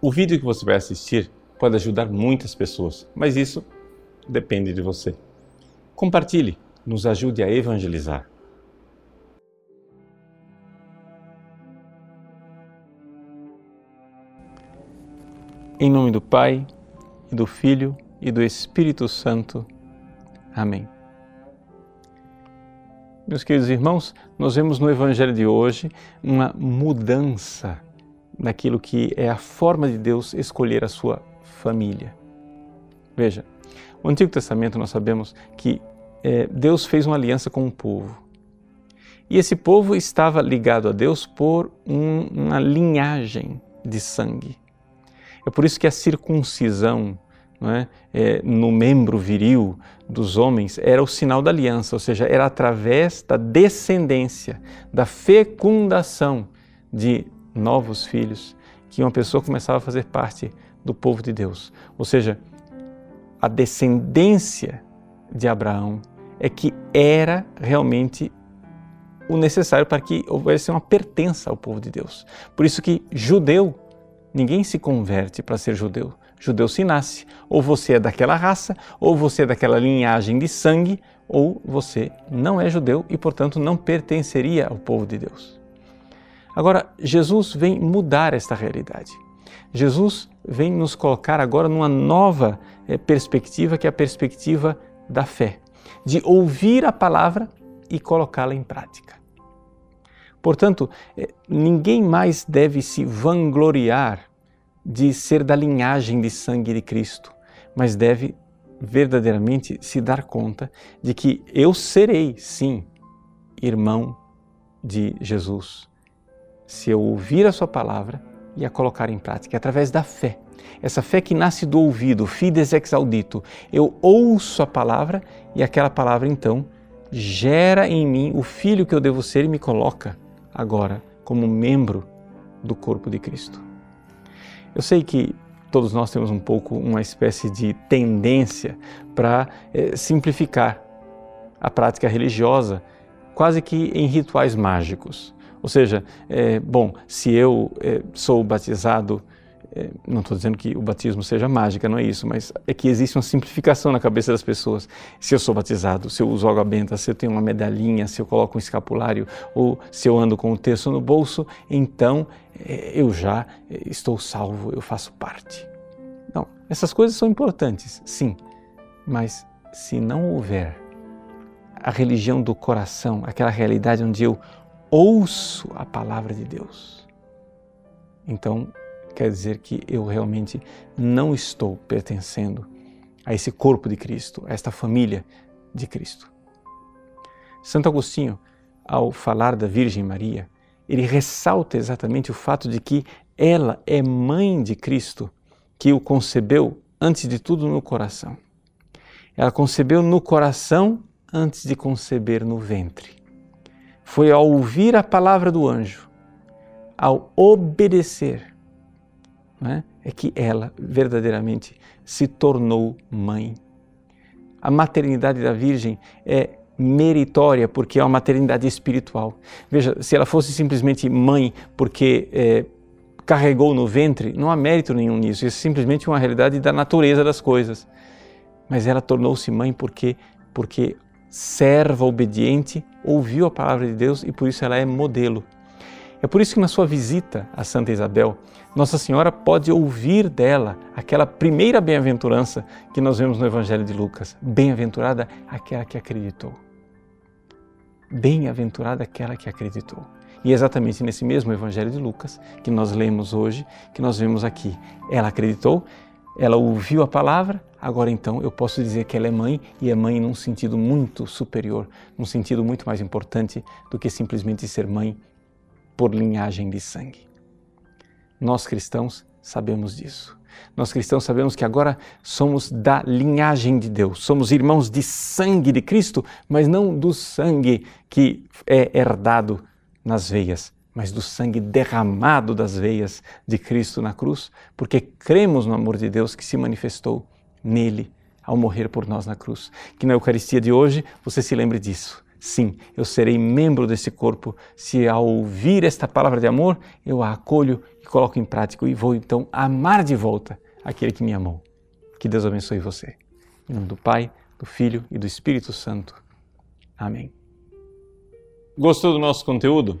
O vídeo que você vai assistir pode ajudar muitas pessoas, mas isso depende de você. Compartilhe, nos ajude a evangelizar. Em nome do Pai, e do Filho e do Espírito Santo. Amém. Meus queridos irmãos, nós vemos no Evangelho de hoje uma mudança naquilo que é a forma de Deus escolher a sua família. Veja, no Antigo Testamento nós sabemos que é, Deus fez uma aliança com um povo. E esse povo estava ligado a Deus por um, uma linhagem de sangue. É por isso que a circuncisão é? É, no membro viril dos homens era o sinal da aliança, ou seja, era através da descendência, da fecundação de novos filhos que uma pessoa começava a fazer parte do povo de Deus. Ou seja, a descendência de Abraão é que era realmente o necessário para que houvesse uma pertença ao povo de Deus. Por isso que judeu, ninguém se converte para ser judeu. Judeu se nasce. Ou você é daquela raça, ou você é daquela linhagem de sangue, ou você não é judeu e, portanto, não pertenceria ao povo de Deus. Agora, Jesus vem mudar esta realidade. Jesus vem nos colocar agora numa nova eh, perspectiva, que é a perspectiva da fé, de ouvir a palavra e colocá-la em prática. Portanto, eh, ninguém mais deve se vangloriar de ser da linhagem de sangue de Cristo, mas deve verdadeiramente se dar conta de que eu serei, sim, irmão de Jesus, se eu ouvir a Sua palavra e a colocar em prática, através da fé. Essa fé que nasce do ouvido, fides ex audito. Eu ouço a palavra e aquela palavra então gera em mim o filho que eu devo ser e me coloca agora como membro do corpo de Cristo. Eu sei que todos nós temos um pouco uma espécie de tendência para é, simplificar a prática religiosa, quase que em rituais mágicos. Ou seja, é, bom, se eu é, sou batizado, é, não estou dizendo que o batismo seja mágica, não é isso, mas é que existe uma simplificação na cabeça das pessoas. Se eu sou batizado, se eu uso água benta, se eu tenho uma medalhinha, se eu coloco um escapulário ou se eu ando com o texto no bolso, então é, eu já é, estou salvo, eu faço parte. Não, essas coisas são importantes, sim, mas se não houver a religião do coração, aquela realidade onde eu ouço a palavra de Deus, então quer dizer que eu realmente não estou pertencendo a esse corpo de Cristo, a esta família de Cristo. Santo Agostinho, ao falar da Virgem Maria, ele ressalta exatamente o fato de que ela é mãe de Cristo, que o concebeu antes de tudo no coração. Ela concebeu no coração antes de conceber no ventre foi ao ouvir a palavra do anjo, ao obedecer, né, é que ela verdadeiramente se tornou mãe. A maternidade da Virgem é meritória porque é uma maternidade espiritual. Veja, se ela fosse simplesmente mãe porque é, carregou no ventre, não há mérito nenhum nisso. Isso é simplesmente uma realidade da natureza das coisas. Mas ela tornou-se mãe porque porque serva obediente, ouviu a palavra de Deus e por isso ela é modelo. É por isso que na sua visita a Santa Isabel, Nossa Senhora pode ouvir dela aquela primeira bem-aventurança que nós vemos no Evangelho de Lucas. Bem-aventurada aquela que acreditou. Bem-aventurada aquela que acreditou. E é exatamente nesse mesmo Evangelho de Lucas que nós lemos hoje, que nós vemos aqui. Ela acreditou, ela ouviu a palavra, Agora então eu posso dizer que ela é mãe e é mãe num sentido muito superior, num sentido muito mais importante do que simplesmente ser mãe por linhagem de sangue. Nós cristãos sabemos disso. Nós cristãos sabemos que agora somos da linhagem de Deus, somos irmãos de sangue de Cristo, mas não do sangue que é herdado nas veias, mas do sangue derramado das veias de Cristo na cruz, porque cremos no amor de Deus que se manifestou nele ao morrer por nós na cruz. Que na Eucaristia de hoje você se lembre disso. Sim, eu serei membro desse corpo se ao ouvir esta palavra de amor eu a acolho e coloco em prática e vou então amar de volta aquele que me amou. Que Deus abençoe você. Em nome do Pai, do Filho e do Espírito Santo. Amém. Gostou do nosso conteúdo?